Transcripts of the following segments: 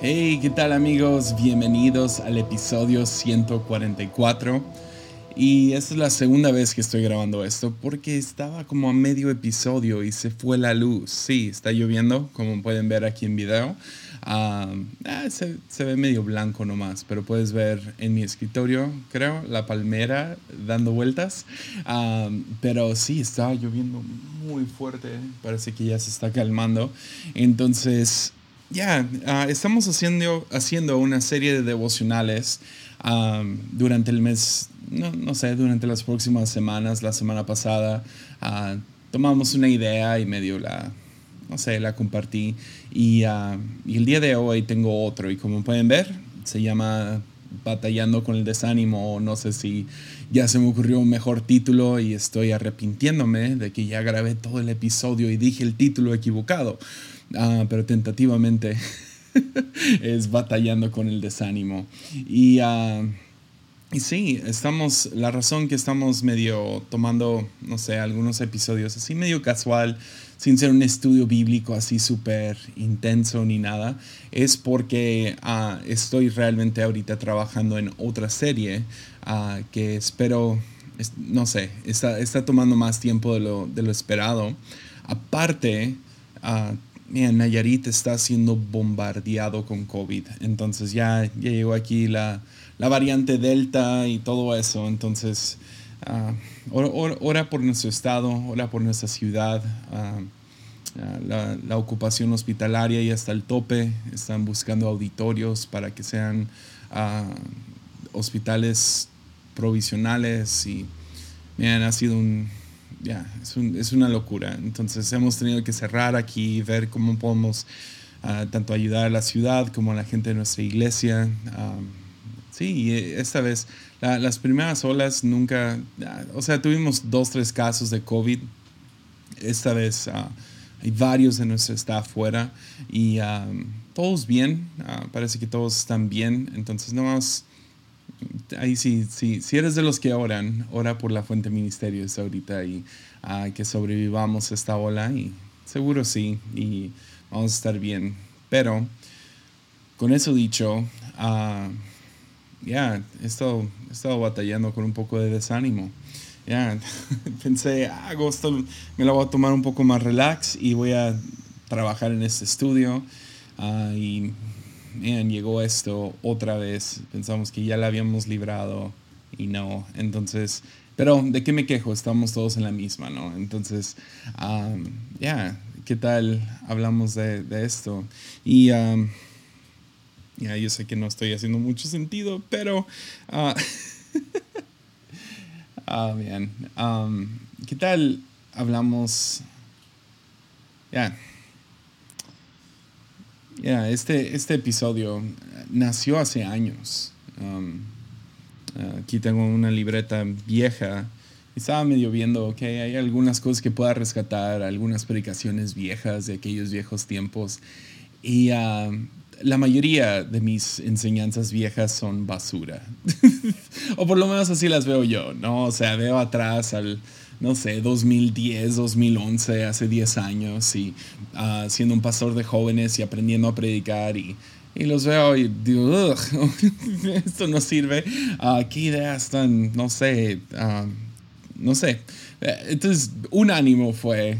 Hey, ¿qué tal amigos? Bienvenidos al episodio 144. Y esta es la segunda vez que estoy grabando esto porque estaba como a medio episodio y se fue la luz. Sí, está lloviendo, como pueden ver aquí en video. Ah, se, ve medio blanco nomás, pero puedes ver en mi escritorio, creo, la palmera dando vueltas. Ah, pero sí, estaba lloviendo muy fuerte. Parece que ya se está calmando. Entonces, ya, estamos haciendo, haciendo una serie de devocionales durante el mes, no, no, sé, durante las próximas semanas, la semana pasada. tomamos una idea y medio la, no sé, la compartí. Y, y, el día de hoy tengo otro. Y como pueden ver, se llama Batallando con el desánimo. No sé si ya se me ocurrió un mejor título y estoy arrepintiéndome de que ya grabé todo el episodio y dije el título equivocado. Ah, pero tentativamente es Batallando con el desánimo. Y. Uh, y sí, estamos, la razón que estamos medio tomando, no sé, algunos episodios así medio casual, sin ser un estudio bíblico así súper intenso ni nada, es porque uh, estoy realmente ahorita trabajando en otra serie que espero, no sé, está, está, tomando más tiempo de lo, de lo esperado. Aparte, mira, Nayarit está siendo bombardeado con COVID, entonces ya, ya llegó aquí la la variante Delta y todo eso. Entonces, uh, ora, por nuestro estado, ora por nuestra ciudad. Ah, ah, la, ocupación hospitalaria ya está al tope. Están buscando auditorios para que sean hospitales provisionales y miren, ha sido un, ya, es, es, una locura. Entonces hemos tenido que cerrar aquí ver cómo podemos tanto ayudar a la ciudad como a la gente de nuestra iglesia. Sí, y eh, esta vez, las primeras olas nunca, ah, o sea, tuvimos dos, tres casos de COVID. Esta vez ah, hay varios de nuestro staff fuera y ah, todos bien, parece que todos están bien. Entonces, no más, ahí sí, sí, si eres de los que oran, ora por la fuente ministerio ahorita y que sobrevivamos esta ola y seguro sí, y vamos a estar bien. Pero, con eso dicho, ya, he, estado, he estado batallando con un poco de desánimo. Ya, pensé, ah, agosto me la voy a tomar un poco más relax y voy a trabajar en este estudio. Uh, y man, llegó esto otra vez. Pensamos que ya la habíamos librado y no. Entonces, pero ¿de qué me quejo? Estamos todos en la misma, ¿no? Entonces, um, ya, ¿qué tal hablamos de, esto? Y um, ya, yo sé que no estoy haciendo mucho sentido, pero... ah, ah bien. Um, ¿Qué tal hablamos? Ya. Ya, este, este episodio nació hace años. Um, aquí tengo una libreta vieja. Estaba medio viendo, que hay algunas cosas que pueda rescatar, algunas predicaciones viejas de aquellos viejos tiempos. Y um, la mayoría de mis enseñanzas viejas son basura. o por lo menos así las veo yo, ¿no? O sea, veo atrás al, no sé, 2010, 2011, hace 10 años, y uh, siendo un pastor de jóvenes y aprendiendo a predicar y, y los veo y digo, esto no sirve. Uh, ¿Qué ideas tan, no sé, uh, no sé. Entonces, un ánimo fue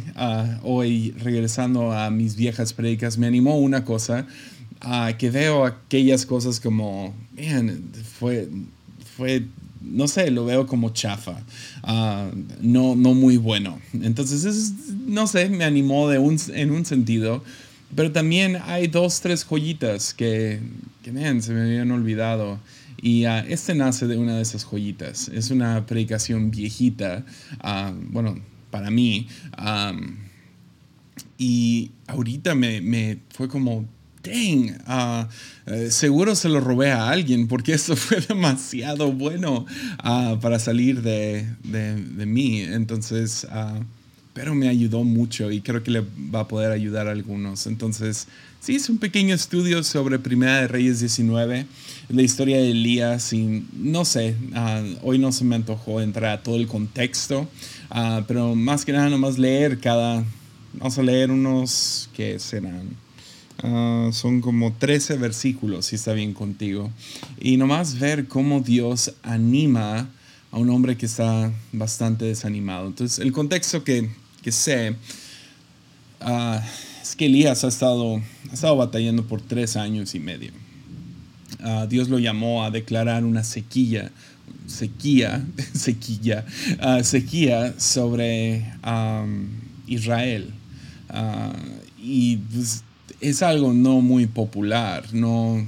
hoy, regresando a mis viejas predicas, me animó una cosa que veo aquellas cosas como, man, fue, fue, no sé, lo veo como chafa, ah, no, no muy bueno. Entonces, no sé, me animó de un, en un sentido, pero también hay dos, tres joyitas que, que man, se me habían olvidado. Y uh, este nace de una de esas joyitas. Es una predicación viejita, uh, bueno, para mí. Y ahorita me, me, fue como dang, ah, eh, seguro se lo robé a alguien porque eso fue demasiado bueno ah, para salir de, de, mí. Entonces, uh, pero me ayudó mucho y creo que le va a poder ayudar a algunos. Entonces, sí, es un pequeño estudio sobre Primera de Reyes 19, la historia de Elías y no sé, hoy no se me antojó entrar a todo el contexto, pero más que nada nomás leer cada, vamos a leer unos que serán Ah, son como 13 versículos, si está bien contigo. Y nomás ver cómo Dios anima a un hombre que está bastante desanimado. Entonces, el contexto que, que sé ah, es que Elías ha estado, ha estado batallando por tres años y medio. Ah, Dios lo llamó a declarar una sequía, sequía, sequía, sequía sobre Israel. y pues, es algo no muy popular, no,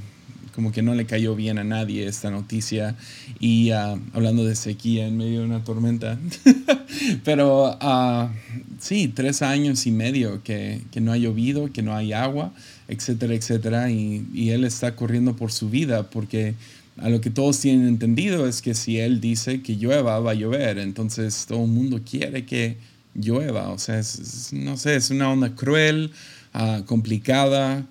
como que no le cayó bien a nadie esta noticia. Y ah, hablando de sequía en medio de una tormenta. Pero uh, sí, tres años y medio que, no ha llovido, que no hay agua, etcétera, etcétera. Y, y, él está corriendo por su vida porque a lo que todos tienen entendido es que si él dice que llueva, va a llover. Entonces todo el mundo quiere que llueva. O sea, no sé, es una onda cruel. Ah, complicada.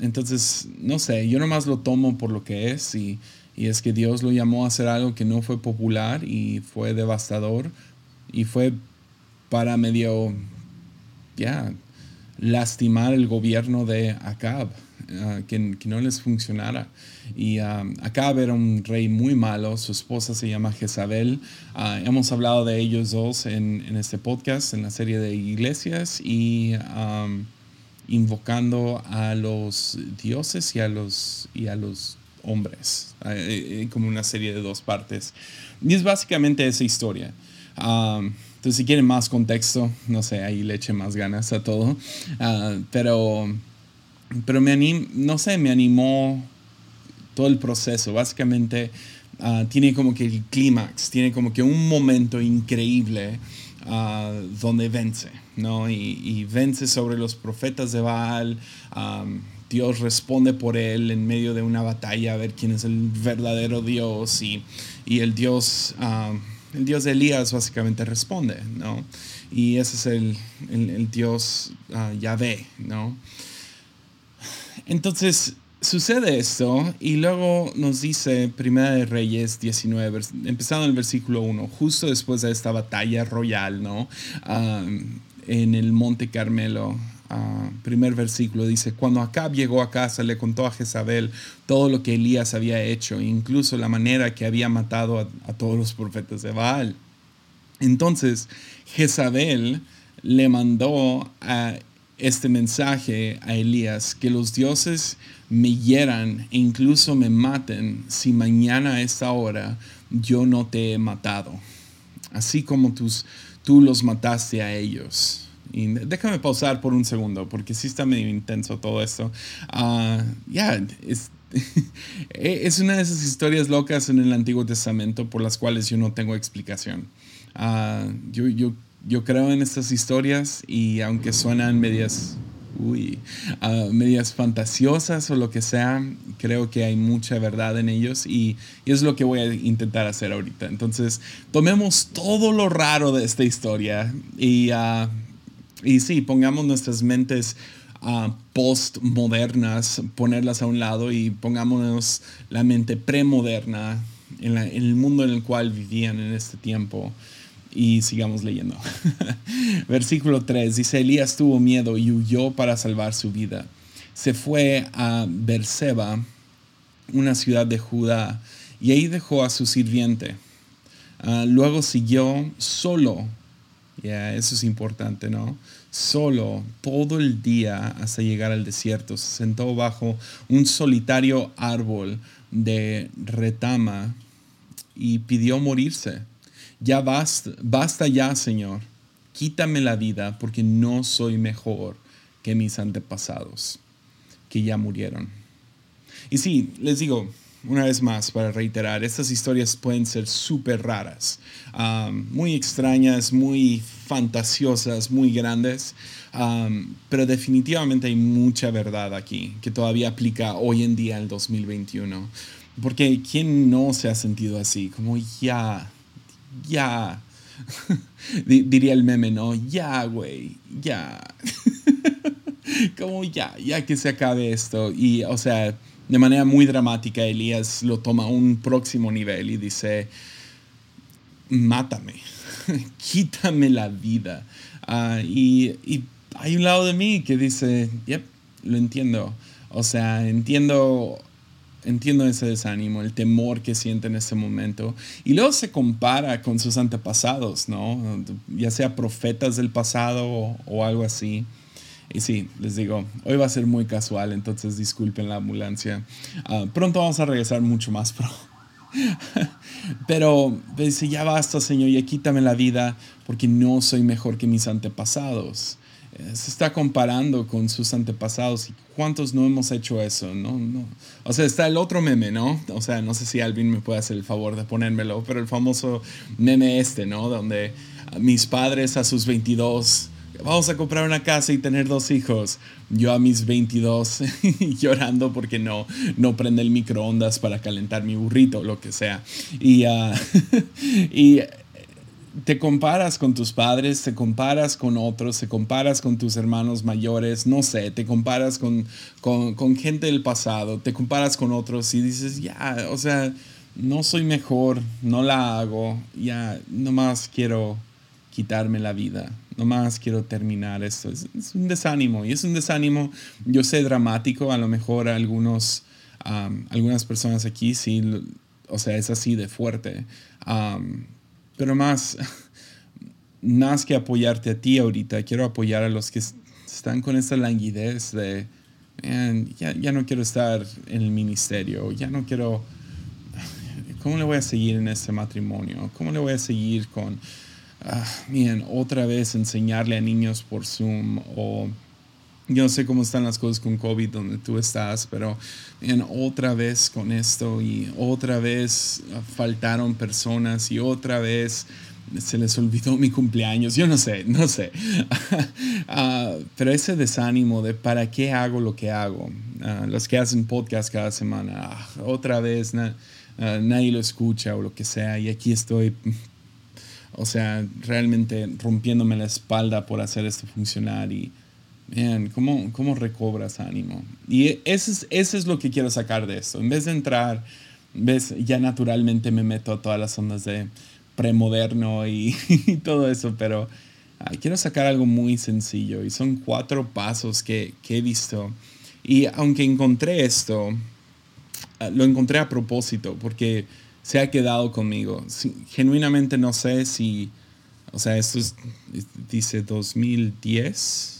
entonces, no sé, yo nomás lo tomo por lo que es y, y, es que Dios lo llamó a hacer algo que no fue popular y fue devastador y fue para medio, ya, lastimar el gobierno de Acab, ah, que, que, no les funcionara. Y Acab era un rey muy malo, su esposa se llama Jezabel. Ah, hemos hablado de ellos dos en, en, este podcast, en la serie de iglesias, y invocando a los dioses y a los, y a los hombres, ah, eh, como una serie de dos partes. Y es básicamente esa historia. entonces, si quieren más contexto, no sé, ahí le eche más ganas a todo. Ah, pero, pero me anim, no sé, me animó todo el proceso. Básicamente ah, tiene como que el clímax, tiene como que un momento increíble ah, donde vence, ¿no? Y, vence sobre los profetas de Baal. Dios responde por él en medio de una batalla a ver quién es el verdadero Dios y, y el Dios... el Dios de Elías básicamente responde, ¿no? Y ese es el, el, el Dios uh, Yahvé, ¿no? Entonces, sucede esto y luego nos dice Primera de Reyes 19, empezando en el versículo 1, justo después de esta batalla royal, ¿no? en el Monte Carmelo. primer versículo dice, cuando Acab llegó a casa le contó a Jezabel todo lo que Elías había hecho, incluso la manera que había matado a, a todos los profetas de Baal. Entonces Jezabel le mandó a este mensaje a Elías, que los dioses me hieran e incluso me maten si mañana a esta hora yo no te he matado, así como tus, tú los mataste a ellos. Y déjame pausar por un segundo, porque sí está medio intenso todo esto. Ah, ya, es, es una de esas historias locas en el Antiguo Testamento por las cuales yo no tengo explicación. Uh, yo, yo yo creo en estas historias y aunque suenan medias, uy, ah, medias fantasiosas o lo que sea, creo que hay mucha verdad en ellos y, es lo que voy a intentar hacer ahorita. Entonces, tomemos todo lo raro de esta historia y, uh, y sí, pongamos nuestras mentes uh, postmodernas, ponerlas a un lado y pongámonos la mente premoderna en, en el mundo en el cual vivían en este tiempo. Y sigamos leyendo. Versículo 3 dice, Elías tuvo miedo y huyó para salvar su vida. Se fue a Berseba, una ciudad de Judá, y ahí dejó a su sirviente. Ah, luego siguió solo, ya eso es importante, ¿no? Solo todo el día hasta llegar al desierto. Se sentó bajo un solitario árbol de retama y pidió morirse. Ya basta, basta ya, Señor. Quítame la vida porque no soy mejor que mis antepasados, que ya murieron. Y sí, les digo, una vez más, para reiterar, estas historias pueden ser súper raras, muy extrañas, muy fantasiosas, muy grandes, pero definitivamente hay mucha verdad aquí que todavía aplica hoy en día, el 2021. Porque ¿quién no se ha sentido así? Como ya, ya. Diría el meme, ¿no? Ya, güey, ya. Como ya, ya que se acabe esto. Y, o sea, de manera muy dramática, Elías lo toma a un próximo nivel y dice, mátame, quítame la vida. Ah, y, y, hay un lado de mí que dice, yep, lo entiendo. O sea, entiendo entiendo ese desánimo, el temor que siente en ese momento. Y luego se compara con sus antepasados, ¿no? Ya sea profetas del pasado o, algo así. Y sí, les digo, hoy va a ser muy casual, entonces disculpen la ambulancia. Ah, pronto vamos a regresar mucho más pro. Pero dice, ya basta, Señor, ya quítame la vida porque no soy mejor que mis antepasados. Se está comparando con sus antepasados. ¿Y cuántos no hemos hecho eso? ¿no? No. O sea, está el otro meme, ¿no? O sea, no sé si Alvin me puede hacer el favor de ponérmelo, pero el famoso meme este, ¿no? Donde mis padres a sus 22, vamos a comprar una casa y tener dos hijos. Yo a mis 22 llorando porque no, no prende el microondas para calentar mi burrito, lo que sea. Y, y te comparas con tus padres, te comparas con otros, te comparas con tus hermanos mayores, no sé, te comparas con, con, gente del pasado, te comparas con otros y dices, ya, o sea, no soy mejor, no la hago, ya, nomás quiero quitarme la vida, nomás quiero terminar esto. Es, un desánimo y es un desánimo, yo sé, dramático, a lo mejor algunos, algunas personas aquí sí, o sea, es así de fuerte pero más, más que apoyarte a ti ahorita, quiero apoyar a los que están con esa languidez de, ya, ya, no quiero estar en el ministerio, ya no quiero, ¿cómo le voy a seguir en este matrimonio? ¿Cómo le voy a seguir con, ah, otra vez enseñarle a niños por Zoom o yo no sé cómo están las cosas con COVID donde tú estás, pero en otra vez con esto y otra vez faltaron personas y otra vez se les olvidó mi cumpleaños. Yo no sé, no sé. Ah, pero ese desánimo de para qué hago lo que hago. Ah, los que hacen podcast cada semana, ah, otra vez nadie lo escucha o lo que sea y aquí estoy o sea, realmente rompiéndome la espalda por hacer esto funcionar y Man, ¿cómo, ¿cómo, recobras ánimo? Y eso es, eso es lo que quiero sacar de esto. En vez de entrar, ves, ya naturalmente me meto a todas las ondas de premoderno y, y todo eso, pero quiero sacar algo muy sencillo y son cuatro pasos que, que he visto. Y aunque encontré esto, ah, lo encontré a propósito porque se ha quedado conmigo. genuinamente no sé si, o sea, esto es, dice 2010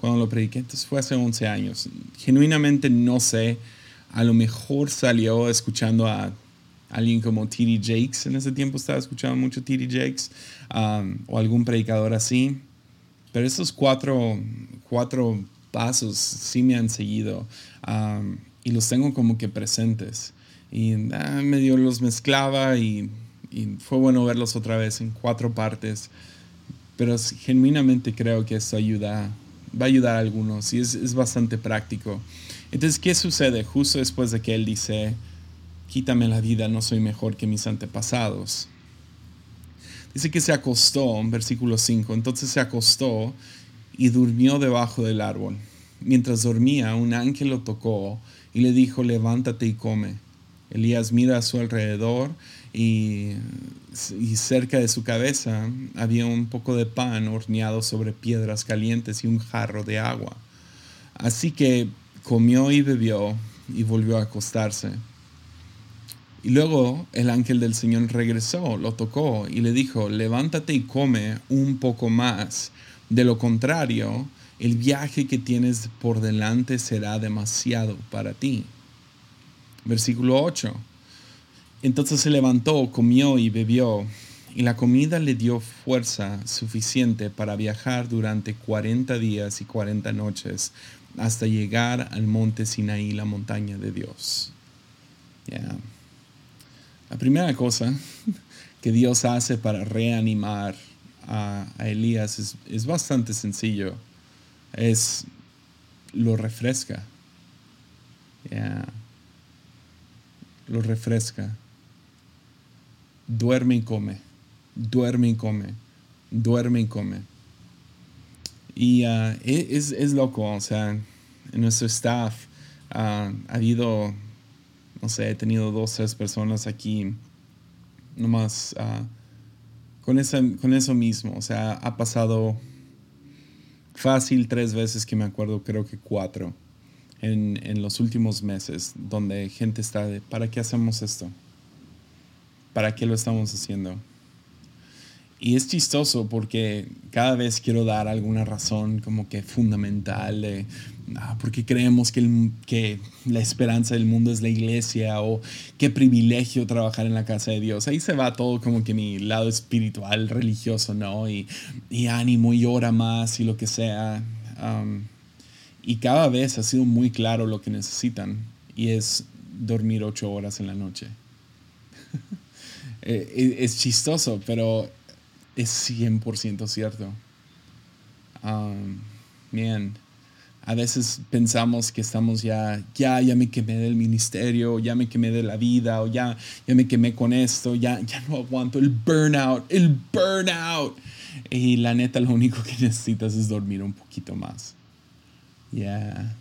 cuando lo prediqué, entonces fue hace 11 años. Genuinamente no sé, a lo mejor salió escuchando a alguien como T.D. Jakes, en ese tiempo estaba escuchando mucho T.D. Jakes, um, o algún predicador así, pero esos cuatro, cuatro pasos sí me han seguido um, y los tengo como que presentes. Y ah, medio los mezclaba y, y fue bueno verlos otra vez en cuatro partes, pero genuinamente creo que eso ayuda va a ayudar a algunos y es, bastante práctico. Entonces, ¿qué sucede justo después de que él dice, quítame la vida, no soy mejor que mis antepasados? Dice que se acostó, versículo 5, entonces se acostó y durmió debajo del árbol. Mientras dormía, un ángel lo tocó y le dijo, levántate y come. Elías mira a su alrededor y, cerca de su cabeza había un poco de pan horneado sobre piedras calientes y un jarro de agua. Así que comió y bebió y volvió a acostarse. Y luego el ángel del Señor regresó, lo tocó y le dijo, levántate y come un poco más. De lo contrario, el viaje que tienes por delante será demasiado para ti. Versículo 8. Entonces se levantó, comió y bebió, y la comida le dio fuerza suficiente para viajar durante 40 días y 40 noches hasta llegar al monte Sinaí, la montaña de Dios. La primera cosa que Dios hace para reanimar a, Elías es, es, bastante sencillo. Es lo refresca. Lo refresca duerme y come, duerme y come, duerme y come. Y uh, e, es, es, loco, o sea, en nuestro staff uh, ha habido, no sé, he tenido dos, tres personas aquí, nomás uh, con, esa, con eso mismo, o sea, ha pasado fácil tres veces que me acuerdo, creo que cuatro, en, en los últimos meses, donde gente está de, ¿para qué hacemos esto? ¿Para qué lo estamos haciendo? Y es chistoso porque cada vez quiero dar alguna razón como que fundamental de ah, creemos que, la esperanza del mundo es la iglesia o qué privilegio trabajar en la casa de Dios. Ahí se va todo como que mi lado espiritual, religioso, ¿no? Y, y ánimo y ora más y lo que sea. y cada vez ha sido muy claro lo que necesitan y es dormir ocho horas en la noche. Eh, es chistoso, pero es 100% cierto. bien, a veces pensamos que estamos ya, ya, ya me quemé del ministerio, ya me quemé de la vida, o ya, ya me quemé con esto, ya, ya no aguanto el burnout, el burnout. Y la neta, lo único que necesitas es dormir un poquito más. Ya.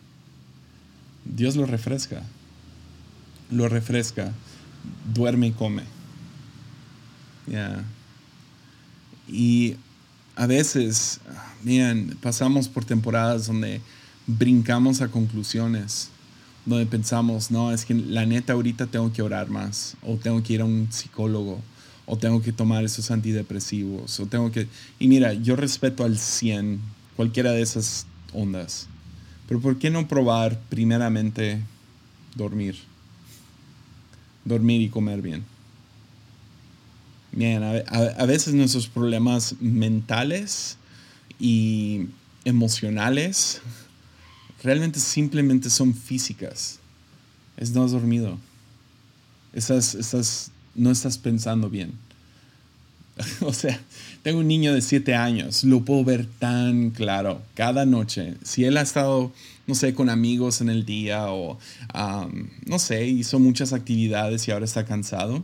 Dios lo refresca. Lo refresca. Duerme y come. Ya. Y a veces, miren, pasamos por temporadas donde brincamos a conclusiones, donde pensamos, no, es que la neta ahorita tengo que orar más, o tengo que ir a un psicólogo, o tengo que tomar esos antidepresivos, o tengo que... Y mira, yo respeto al 100 cualquiera de esas ondas, pero ¿por qué no probar primeramente dormir? Dormir y comer bien. Bien, a, veces nuestros problemas mentales y emocionales realmente simplemente son físicas. Es no has dormido. Estás, estás, no estás pensando bien. o sea, tengo un niño de 7 años, lo puedo ver tan claro cada noche. Si él ha estado, no sé, con amigos en el día o, no sé, hizo muchas actividades y ahora está cansado,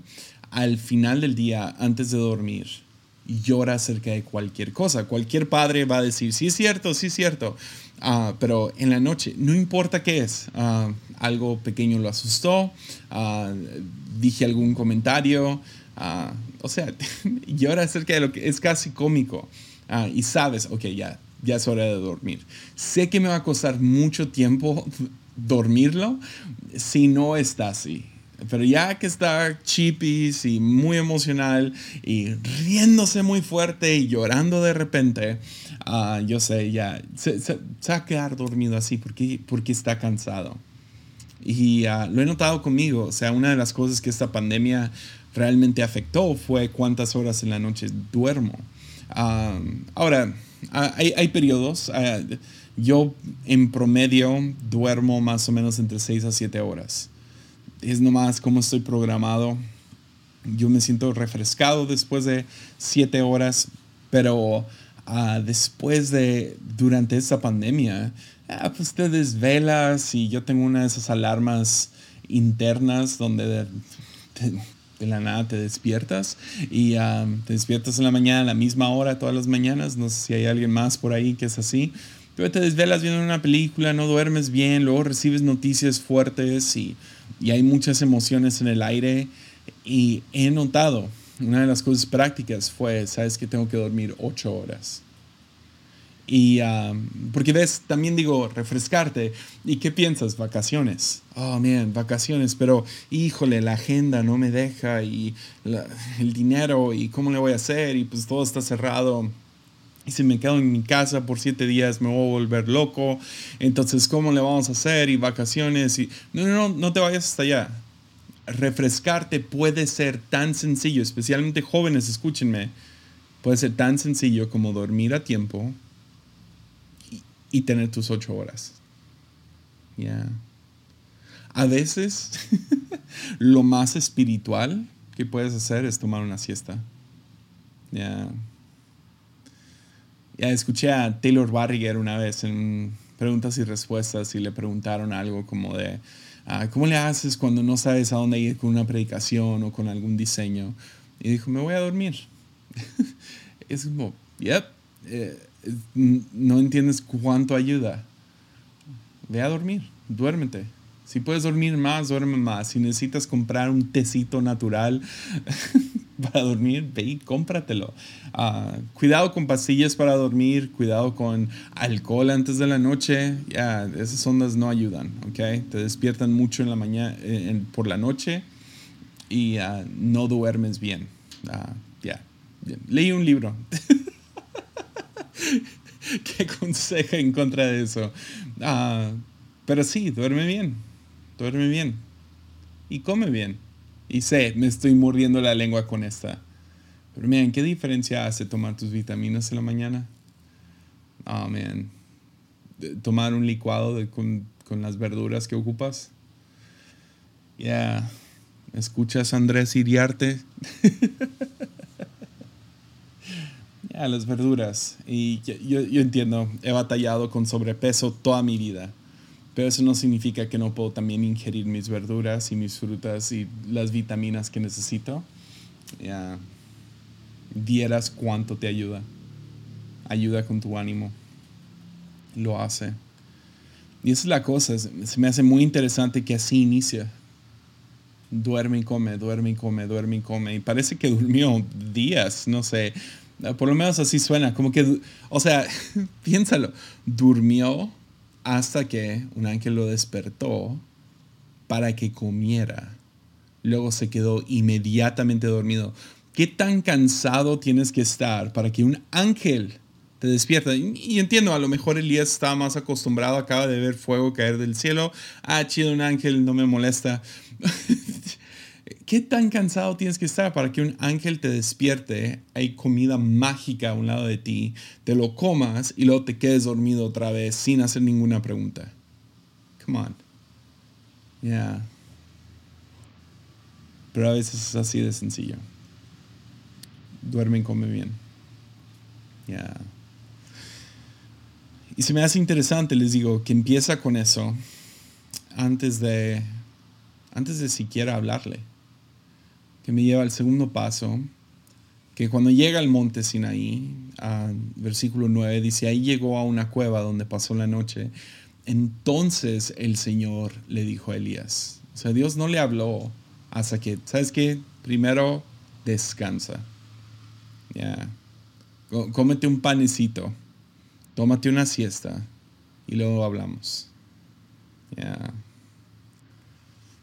al final del día, antes de dormir, llora acerca de cualquier cosa. Cualquier padre va a decir, sí es cierto, sí es cierto. Ah, pero en la noche, no importa qué es, ah, algo pequeño lo asustó, uh, dije algún comentario, o sea, llora acerca de lo que es casi cómico. y sabes, ok, ya, ya es hora de dormir. Sé que me va a costar mucho tiempo dormirlo si no está así. Pero ya que está chipis y muy emocional y riéndose muy fuerte y llorando de repente, ah, yo sé, ya se, va a quedar dormido así porque, porque está cansado. Y ah, lo he notado conmigo, o sea, una de las cosas que esta pandemia realmente afectó fue cuántas horas en la noche duermo. Ah, ahora, hay, hay periodos, yo en promedio duermo más o menos entre 6 a 7 horas es nomás como estoy programado. Yo me siento refrescado después de siete horas, pero ah, después de, durante esta pandemia, ah, pues te desvelas y yo tengo una de esas alarmas internas donde de, la nada te despiertas y ah, te despiertas en la mañana a la misma hora todas las mañanas. No sé si hay alguien más por ahí que es así. Pero te desvelas viendo una película, no duermes bien, luego recibes noticias fuertes y y hay muchas emociones en el aire y he notado, una de las cosas prácticas fue, sabes que tengo que dormir ocho horas. Y porque ves, también digo, refrescarte. ¿Y qué piensas? Vacaciones. Oh, man, vacaciones, pero híjole, la agenda no me deja y el dinero y cómo le voy a hacer y pues todo está cerrado y si me quedo en mi casa por siete días me voy a volver loco. Entonces, ¿cómo le vamos a hacer? Y vacaciones. Y... No, no, no, no te vayas hasta allá. Refrescarte puede ser tan sencillo, especialmente jóvenes, escúchenme. Puede ser tan sencillo como dormir a tiempo y, tener tus ocho horas. Ya. A veces, lo más espiritual que puedes hacer es tomar una siesta. Ya escuché a Taylor Barriger una vez en preguntas y respuestas y le preguntaron algo como de, ah, ¿cómo le haces cuando no sabes a dónde ir con una predicación o con algún diseño? Y dijo, me voy a dormir. es como, yep, eh, no entiendes cuánto ayuda. Ve a dormir, duérmete. Si puedes dormir más, duerme más. Si necesitas comprar un tecito natural, para dormir, ve y cómpratelo. Ah, cuidado con pastillas para dormir, cuidado con alcohol antes de la noche. Ya, esas ondas no ayudan, ¿ok? Te despiertan mucho en la mañana, por la noche y ah, no duermes bien. Ah, ya, leí un libro que aconseja en contra de eso. pero sí, duerme bien, duerme bien y come bien. Y sé, me estoy mordiendo la lengua con esta. Pero miren, ¿qué diferencia hace tomar tus vitaminas en la mañana? Oh, man. Tomar un licuado con, las verduras que ocupas. Ya. Yeah. ¿Escuchas Andrés Iriarte? ya, las verduras. Y yo, yo entiendo, he batallado con sobrepeso toda mi vida. Pero eso no significa que no puedo también ingerir mis verduras y mis frutas y las vitaminas que necesito. Ya vieras cuánto te ayuda. Ayuda con tu ánimo. Lo hace. Y esa es la cosa. Se me hace muy interesante que así inicia. Duerme y come, duerme y come, duerme y come. Y parece que durmió días, no sé. Por lo menos así suena. Como que, o sea, piénsalo. Durmió hasta que un ángel lo despertó para que comiera. Luego se quedó inmediatamente dormido. ¿Qué tan cansado tienes que estar para que un ángel te despierta? Y, entiendo, a lo mejor Elías está más acostumbrado, acaba de ver fuego caer del cielo. Ah, chido, un ángel, no me molesta. ¿Qué tan cansado tienes que estar para que un ángel te despierte? Hay comida mágica a un lado de ti, te lo comas y luego te quedes dormido otra vez sin hacer ninguna pregunta. Come on. Yeah. Pero a veces es así de sencillo. Duerme y come bien. Yeah. Y se me hace interesante, les digo, que empieza con eso antes de, antes de siquiera hablarle que me lleva al segundo paso, que cuando llega al monte Sinaí, versículo 9, dice, ahí llegó a una cueva donde pasó la noche. Entonces el Señor le dijo a Elías, o sea, Dios no le habló hasta que, ¿sabes qué? Primero descansa. Ya. Cómete un panecito, tómate una siesta y luego hablamos. Ya.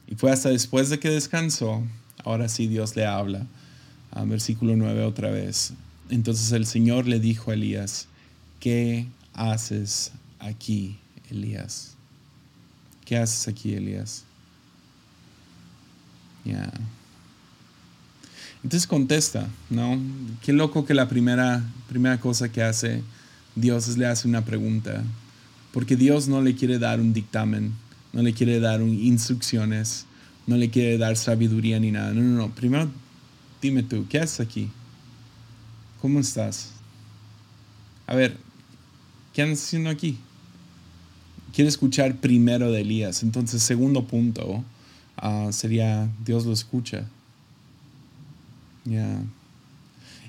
Y fue hasta después de que descansó Ahora sí Dios le habla. versículo 9 otra vez. Entonces el Señor le dijo a Elías, ¿qué haces aquí, Elías? ¿Qué haces aquí, Elías? Ya. Entonces contesta, ¿no? Qué loco que la primera, primera cosa que hace Dios es le hace una pregunta. Porque Dios no le quiere dar un dictamen, no le quiere dar instrucciones no le quiere dar sabiduría ni nada. No, no, no. Primero dime tú, ¿qué haces aquí? ¿Cómo estás? A ver, ¿qué andas haciendo aquí? Quiere escuchar primero de Elías. Entonces, segundo punto ah, sería, Dios lo escucha. Ya.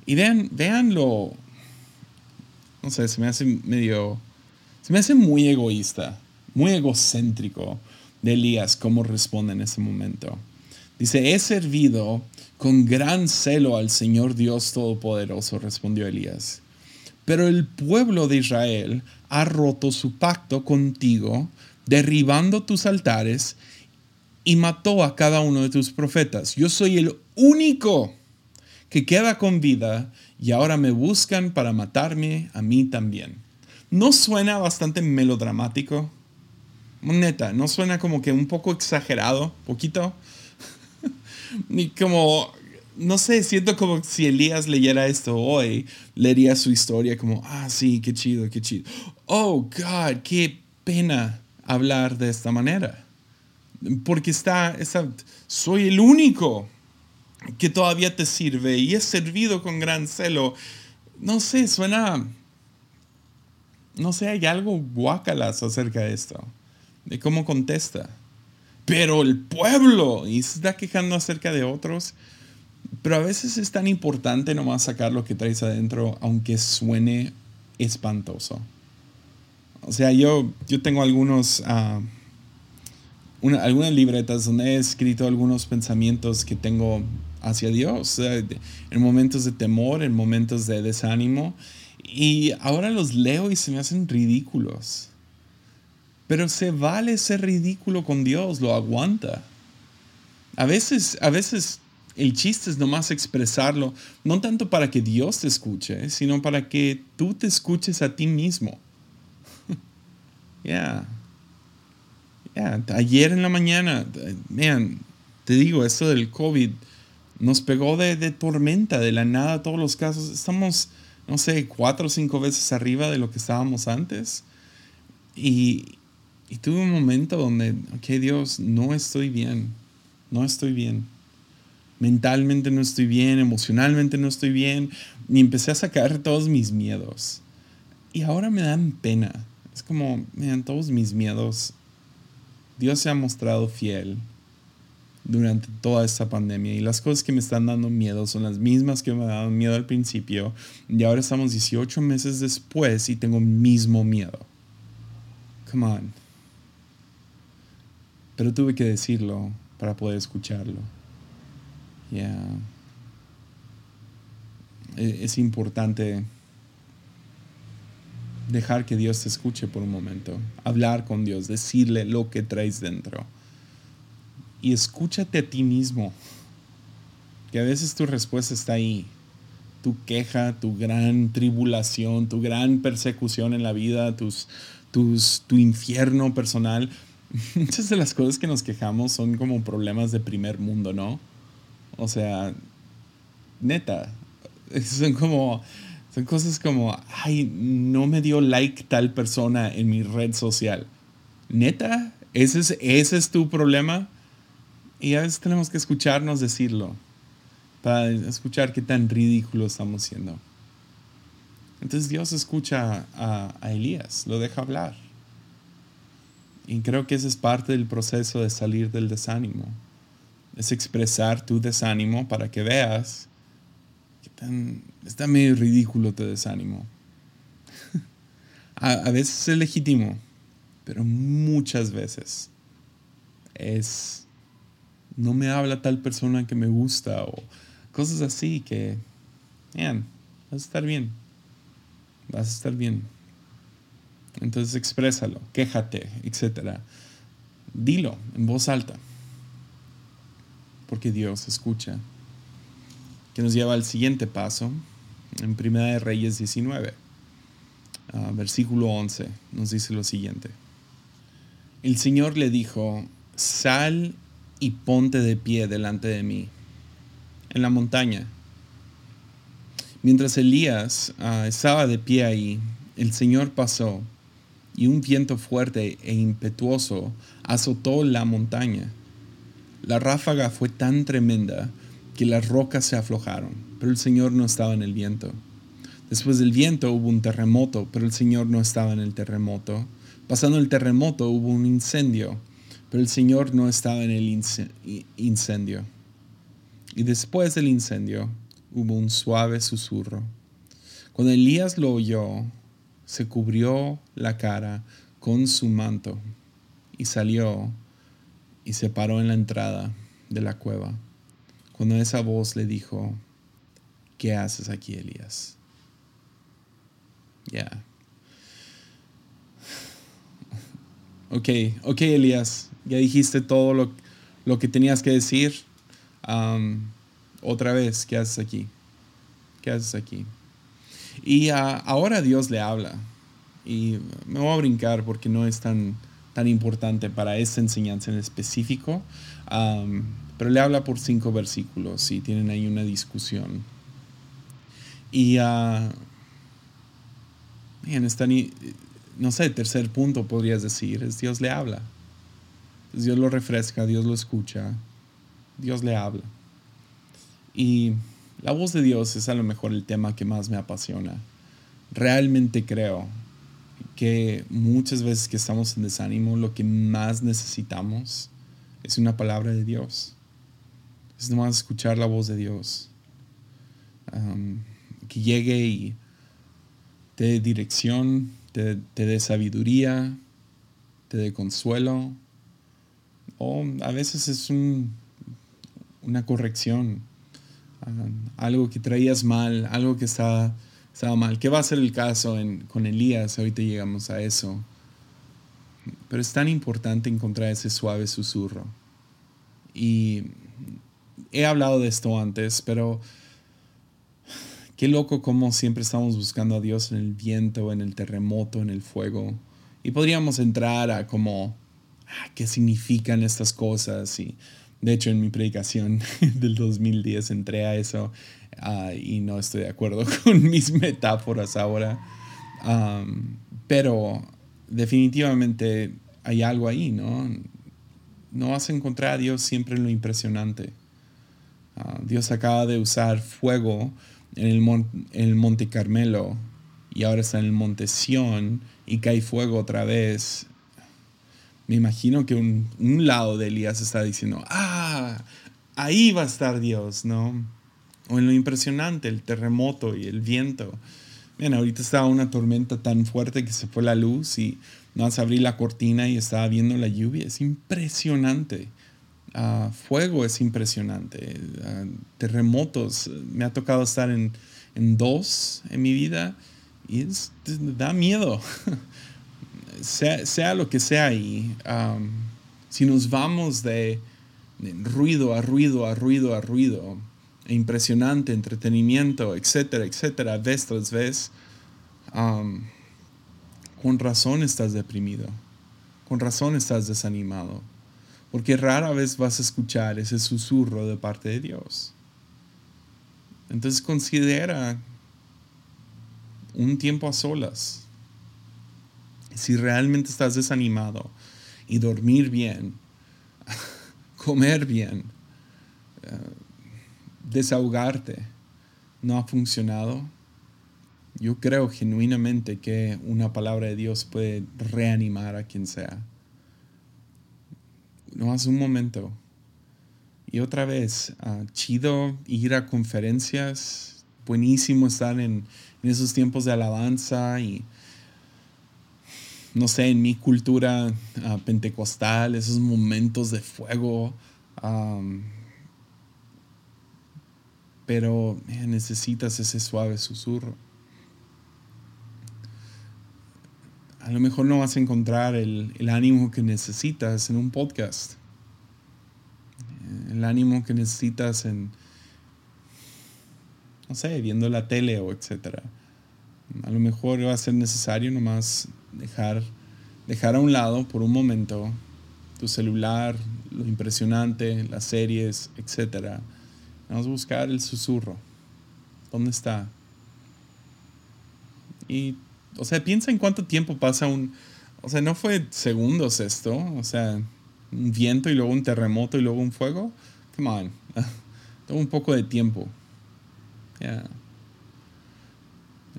Y vean, veanlo. No sé, se me hace medio. Se me hace muy egoísta, muy egocéntrico de Elías, cómo responde en ese momento. Dice, he servido con gran celo al Señor Dios Todopoderoso, respondió Elías. Pero el pueblo de Israel ha roto su pacto contigo, derribando tus altares y mató a cada uno de tus profetas. Yo soy el único que queda con vida y ahora me buscan para matarme a mí también. ¿No suena bastante melodramático? Neta, ¿no suena como que un poco exagerado? ¿Poquito? Ni como, no sé, siento como si Elías leyera esto hoy, leería su historia como, ah, sí, qué chido, qué chido. Oh, God, qué pena hablar de esta manera. Porque está, soy el único que todavía te sirve y he servido con gran celo. No sé, suena, no sé, hay algo guacalas acerca de esto de cómo contesta. Pero el pueblo, y se está quejando acerca de otros, pero a veces es tan importante nomás sacar lo que traes adentro, aunque suene espantoso. O sea, yo, yo tengo algunos, ah, algunas libretas donde he escrito algunos pensamientos que tengo hacia Dios, en momentos de temor, en momentos de desánimo. Y ahora los leo y se me hacen ridículos. Pero se vale ser ridículo con Dios, lo aguanta. A veces, a veces el chiste es nomás expresarlo, no tanto para que Dios te escuche, sino para que tú te escuches a ti mismo. Ya. Ayer en la mañana, vean, te digo, esto del COVID nos pegó de, de, tormenta, de la nada, todos los casos. Estamos, no sé, cuatro o cinco veces arriba de lo que estábamos antes. Y, y tuve un momento donde, ok, Dios, no estoy bien, no estoy bien. Mentalmente no estoy bien, emocionalmente no estoy bien. Y empecé a sacar todos mis miedos. Y ahora me dan pena. Es como, vean, todos mis miedos Dios se ha mostrado fiel durante toda esta pandemia y las cosas que me están dando miedo son las mismas que me daban miedo al principio y ahora estamos 18 meses después y tengo mismo miedo. Come on. Pero tuve que decirlo para poder escucharlo. Yeah. Es importante dejar que Dios te escuche por un momento, hablar con Dios, decirle lo que traes dentro. Y escúchate a ti mismo, que a veces tu respuesta está ahí. Tu queja, tu gran tribulación, tu gran persecución en la vida, tus, tus, tu infierno personal. Muchas de las cosas que nos quejamos son como problemas de primer mundo, ¿no? O sea, neta, son como son cosas como, ay, no me dio like tal persona en mi red social. Neta, ese es, ese es tu problema. Y a veces tenemos que escucharnos decirlo para escuchar qué tan ridículo estamos siendo. Entonces Dios escucha a, a Elías, lo deja hablar. Y creo que ese es parte del proceso de salir del desánimo. Es expresar tu desánimo para que veas está medio ridículo te desánimo. a, veces es legítimo, pero muchas veces es, no me habla tal persona que me gusta o cosas así que, vean, vas a estar bien, vas a estar bien. Entonces exprésalo, quéjate, etc. Dilo en voz alta, porque Dios escucha que nos lleva al siguiente paso, en Primera de Reyes 19, ah, versículo 11, nos dice lo siguiente. El Señor le dijo, sal y ponte de pie delante de mí, en la montaña. Mientras Elías ah, estaba de pie ahí, el Señor pasó y un viento fuerte e impetuoso azotó la montaña. La ráfaga fue tan tremenda que las rocas se aflojaron, pero el Señor no estaba en el viento. Después del viento hubo un terremoto, pero el Señor no estaba en el terremoto. Pasando el terremoto hubo un incendio, pero el Señor no estaba en el incendio. Y después del incendio hubo un suave susurro. Cuando Elías lo oyó, se cubrió la cara con su manto y salió y se paró en la entrada de la cueva cuando esa voz le dijo, ¿qué haces aquí, Elías? Ya. Ok, ok, Elías, ya dijiste todo lo, lo que tenías que decir. otra vez, ¿qué haces aquí? ¿Qué haces aquí? Y ah, ahora Dios le habla. Y me voy a brincar porque no es tan, tan importante para esta enseñanza en específico. Pero le habla por cinco versículos y tienen ahí una discusión. Y uh, en esta, no sé, tercer punto podrías decir, es Dios le habla. Dios lo refresca, Dios lo escucha, Dios le habla. Y la voz de Dios es a lo mejor el tema que más me apasiona. Realmente creo que muchas veces que estamos en desánimo, lo que más necesitamos es una palabra de Dios. Es nomás escuchar la voz de Dios. que llegue y te dé dirección, te, dé sabiduría, te dé consuelo. O a veces es una corrección. Algo que traías mal, algo que estaba, estaba mal. ¿Qué va a ser el caso con Elías? Ahorita llegamos a eso. Pero es tan importante encontrar ese suave susurro. Y he hablado de esto antes, pero qué loco como siempre estamos buscando a Dios en el viento, en el terremoto, en el fuego. Y podríamos entrar a como, ah, ¿qué significan estas cosas? Y de hecho en mi predicación del 2010 entré a eso ah, y no estoy de acuerdo con mis metáforas ahora. pero definitivamente hay algo ahí, ¿no? No vas a encontrar a Dios siempre en lo impresionante. Ah, Dios acaba de usar fuego en el, Monte Carmelo y ahora está en el Monte Sión y cae fuego otra vez. Me imagino que un, un lado de Elías está diciendo, ah, ahí va a estar Dios, ¿no? O en lo impresionante, el terremoto y el viento. Bien, ahorita estaba una tormenta tan fuerte que se fue la luz y no vas a abrir la cortina y estaba viendo la lluvia. Es impresionante. Ah, fuego es impresionante. Ah, terremotos. Me ha tocado estar en, dos en mi vida y da miedo. sea, lo que sea. Y si nos vamos de, ruido a ruido a ruido a ruido, e impresionante, entretenimiento, etcétera, etcétera, vez tras vez, con razón estás deprimido, con razón estás desanimado, porque rara vez vas a escuchar ese susurro de parte de Dios. Entonces considera un tiempo a solas. Si realmente estás desanimado y dormir bien, comer bien, eh, desahogarte no ha funcionado, yo creo genuinamente que una palabra de Dios puede reanimar a quien sea. No hace un momento. Y otra vez, ah, chido ir a conferencias, buenísimo estar en, esos tiempos de alabanza y, no sé, en mi cultura ah, pentecostal, esos momentos de fuego. pero necesitas ese suave susurro. a lo mejor no vas a encontrar el, ánimo que necesitas en un podcast. El ánimo que necesitas en, no sé, viendo la tele o etcétera. A lo mejor va a ser necesario nomás dejar, dejar a un lado por un momento tu celular, lo impresionante, las series, etcétera. Vamos a buscar el susurro. ¿Dónde está? Y o sea, piensa en cuánto tiempo pasa un... O sea, no fue segundos esto. O sea, un viento y luego un terremoto y luego un fuego. Come on. Toma un poco de tiempo.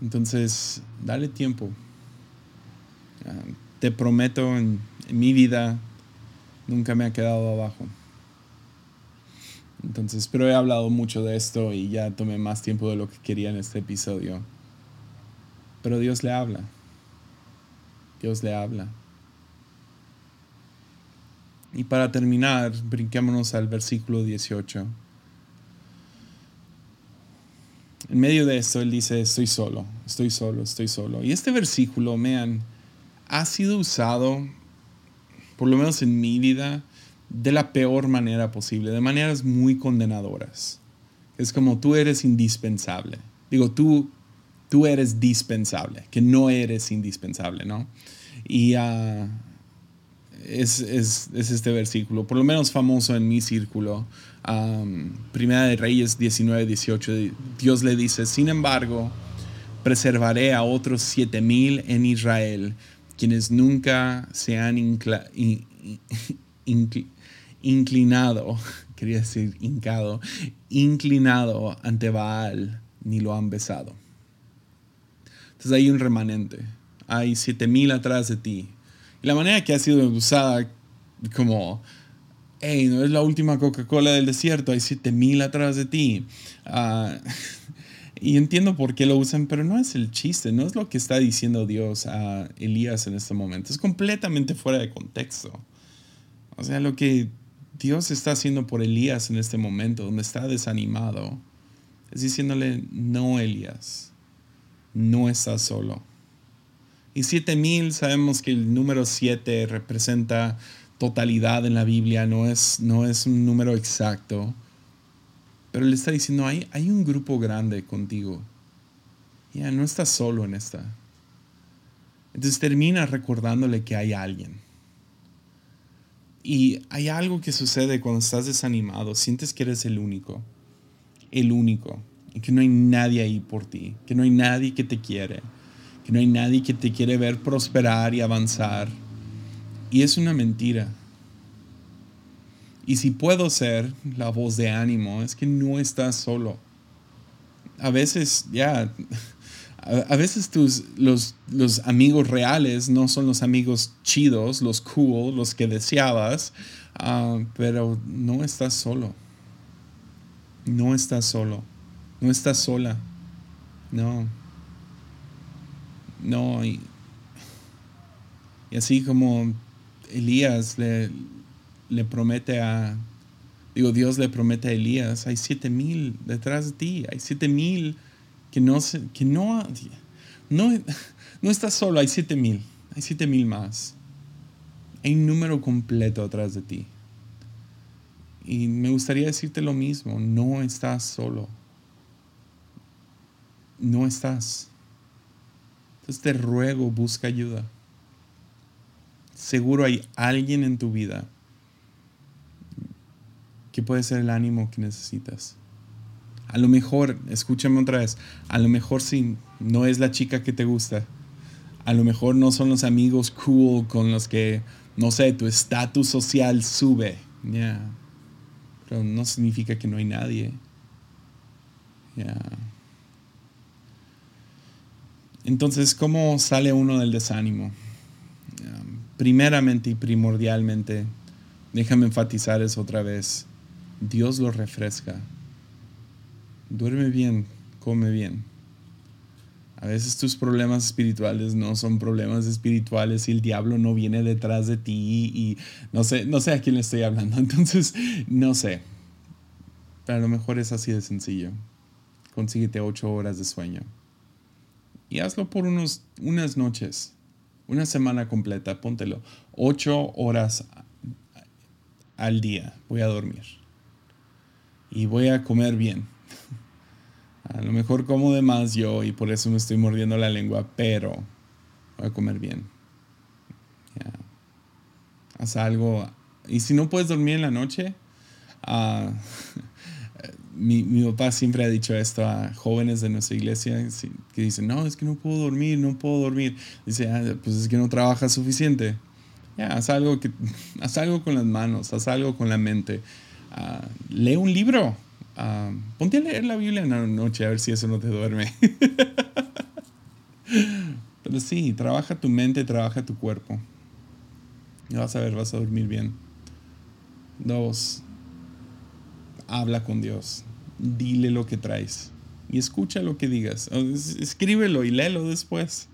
Entonces, dale tiempo. Te prometo, en, mi vida nunca me ha quedado abajo. Entonces, pero he hablado mucho de esto y ya tomé más tiempo de lo que quería en este episodio. Pero Dios le habla. Dios le habla. Y para terminar, brinquémonos al versículo 18. En medio de esto, él dice, estoy solo, estoy solo, estoy solo. Y este versículo, vean, ha sido usado, por lo menos en mi vida, de la peor manera posible, de maneras muy condenadoras. Es como tú eres indispensable. Digo, tú tú eres dispensable, que no eres indispensable, ¿no? Y uh, es, es, es, este versículo, por lo menos famoso en mi círculo. Primera de Reyes 19, 18, Dios le dice, sin embargo, preservaré a otros siete mil en Israel, quienes nunca se han inclinado, quería decir hincado, inclinado ante Baal, ni lo han besado. Entonces hay un remanente. Hay 7000 atrás de ti. Y la manera que ha sido usada como, hey, no es la última Coca-Cola del desierto, hay 7000 atrás de ti. Ah, y entiendo por qué lo usan, pero no es el chiste, no es lo que está diciendo Dios a Elías en este momento. Es completamente fuera de contexto. O sea, lo que Dios está haciendo por Elías en este momento, donde está desanimado, es diciéndole, no, Elías, no estás solo. Y 7000, sabemos que el número 7 representa totalidad en la Biblia, no es, no es un número exacto. Pero le está diciendo, hay, hay un grupo grande contigo. Ya, no estás solo en esta. Entonces termina recordándole que hay alguien. Y hay algo que sucede cuando estás desanimado, sientes que eres el único, el único, y que no hay nadie ahí por ti, que no hay nadie que te quiere, que no hay nadie que te quiere ver prosperar y avanzar. Y es una mentira. Y si puedo ser la voz de ánimo, es que no estás solo. A veces, ya, a, veces tus, los, los amigos reales no son los amigos chidos, los cool, los que deseabas, ah, pero no estás solo. No estás solo. No estás sola. No. No. Y, y así como Elías le, le promete a, digo, Dios le promete a Elías, hay siete mil detrás de ti, hay siete mil que no, que no, no, no estás solo, hay siete mil, hay siete mil más. Hay un número completo atrás de ti. Y me gustaría decirte lo mismo, no estás solo. No estás. Entonces te ruego, busca ayuda. Seguro hay alguien en tu vida que puede ser el ánimo que necesitas. A lo mejor, escúchame otra vez, a lo mejor sí, no es la chica que te gusta. A lo mejor no son los amigos cool con los que, no sé, tu estatus social sube. Ya. Pero no significa que no hay nadie. Ya. Entonces, ¿cómo sale uno del desánimo? primeramente y primordialmente, déjame enfatizar eso otra vez Dios lo refresca. Duerme bien, come bien. A veces tus problemas espirituales no son problemas espirituales y el diablo no viene detrás de ti y no sé, no sé a quién le estoy hablando, entonces no sé. Pero a lo mejor es así de sencillo. Consíguete ocho horas de sueño. Y hazlo por unos, unas noches, una semana completa, póntelo. Ocho horas al día voy a dormir y voy a comer bien. A lo mejor como de más yo y por eso me estoy mordiendo la lengua, pero voy a comer bien. Haz algo. Y si no puedes dormir en la noche, uh, mi, mi, papá siempre ha dicho esto a jóvenes de nuestra iglesia que dicen, no, es que no puedo dormir, no puedo dormir. Dice, ah, pues es que no trabajas suficiente. Haz, algo que, haz algo con las manos, haz algo con la mente. Ah, lee un libro. Uh, ponte a leer la Biblia en la noche a ver si eso no te duerme. Pero sí, trabaja tu mente, trabaja tu cuerpo. Y vas a ver, vas a dormir bien. Dos, habla con Dios. Dile lo que traes. Y escucha lo que digas. Escríbelo y léelo después.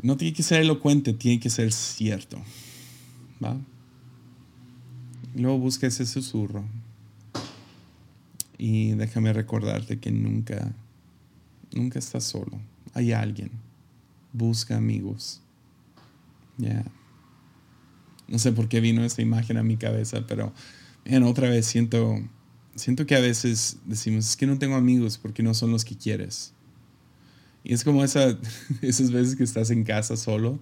No tiene que ser elocuente, tiene que ser cierto. ¿Va? Luego busca ese susurro. Y déjame recordarte que nunca, nunca estás solo. Hay alguien. Busca amigos. Ya. No sé por qué vino esta imagen a mi cabeza, pero en otra vez siento, siento que a veces decimos, es que no tengo amigos porque no son los que quieres. Y es como esa, esas veces que estás en casa solo.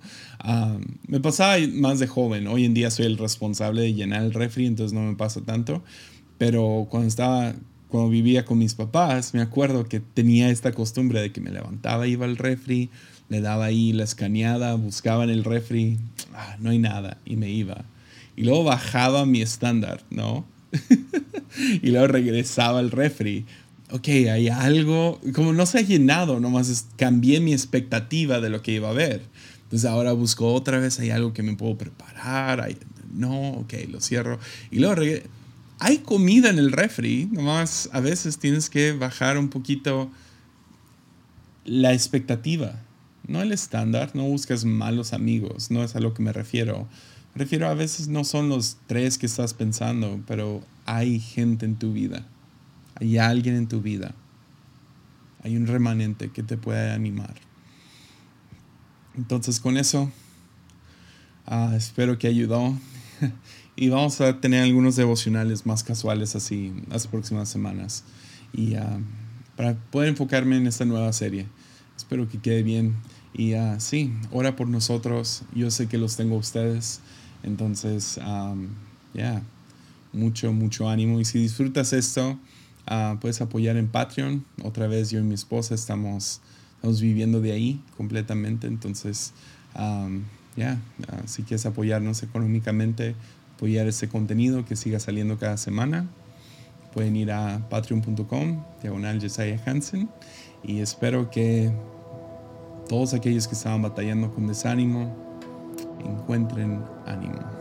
me pasaba más de joven. Hoy en día soy el responsable de llenar el refri, entonces no me pasa tanto. Pero cuando estaba, cuando vivía con mis papás, me acuerdo que tenía esta costumbre de que me levantaba, iba al refri, le daba ahí la escaneada, buscaba en el refri, ah, no hay nada, y me iba. Y luego bajaba mi estándar, ¿no? y luego regresaba al refri ok, hay algo, como no se ha llenado, nomás cambié mi expectativa de lo que iba a ver. Entonces ahora busco otra vez, hay algo que me puedo preparar, no, ok, lo cierro. Y luego hay comida en el refri, nomás a veces tienes que bajar un poquito la expectativa, no el estándar, no buscas malos amigos, no es a lo que me refiero. Me refiero a veces no son los tres que estás pensando, pero hay gente en tu vida hay alguien en tu vida, hay un remanente que te puede animar. Entonces con eso, ah, espero que ayudó. y vamos a tener algunos devocionales más casuales así las próximas semanas. Y ah, para poder enfocarme en esta nueva serie. Espero que quede bien. Y uh, sí, ora por nosotros. Yo sé que los tengo a ustedes. Entonces, ya, mucho, mucho ánimo. Y si disfrutas esto, puedes apoyar en Patreon. Otra vez yo y mi esposa estamos, estamos viviendo de ahí completamente. Entonces, ya, si quieres apoyarnos económicamente, apoyar este contenido que siga saliendo cada semana, pueden ir a patreon.com, diagonal Josiah Hansen. Y espero que todos aquellos que estaban batallando con desánimo encuentren ánimo.